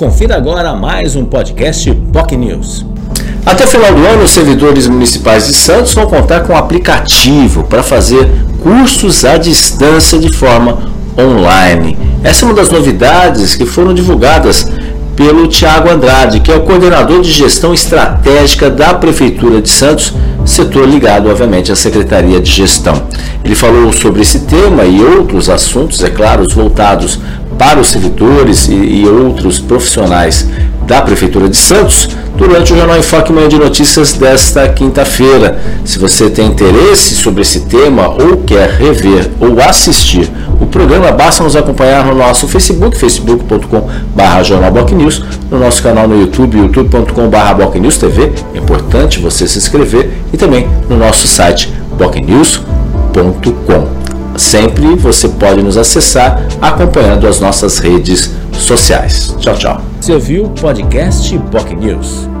Confira agora mais um podcast POC News. Até o final do ano, os servidores municipais de Santos vão contar com um aplicativo para fazer cursos à distância de forma online. Essa é uma das novidades que foram divulgadas pelo Tiago Andrade, que é o coordenador de gestão estratégica da Prefeitura de Santos, setor ligado, obviamente, à Secretaria de Gestão. Ele falou sobre esse tema e outros assuntos, é claro, voltados para os servidores e, e outros profissionais da Prefeitura de Santos durante o Jornal Enfoque Manhã de Notícias desta quinta-feira. Se você tem interesse sobre esse tema ou quer rever ou assistir programa, basta nos acompanhar no nosso Facebook, facebook.com.br jornalbocnews, no nosso canal no YouTube, youtube.com.br TV, é importante você se inscrever, e também no nosso site bocnews.com. Sempre você pode nos acessar acompanhando as nossas redes sociais. Tchau, tchau. Você ouviu o podcast POC News.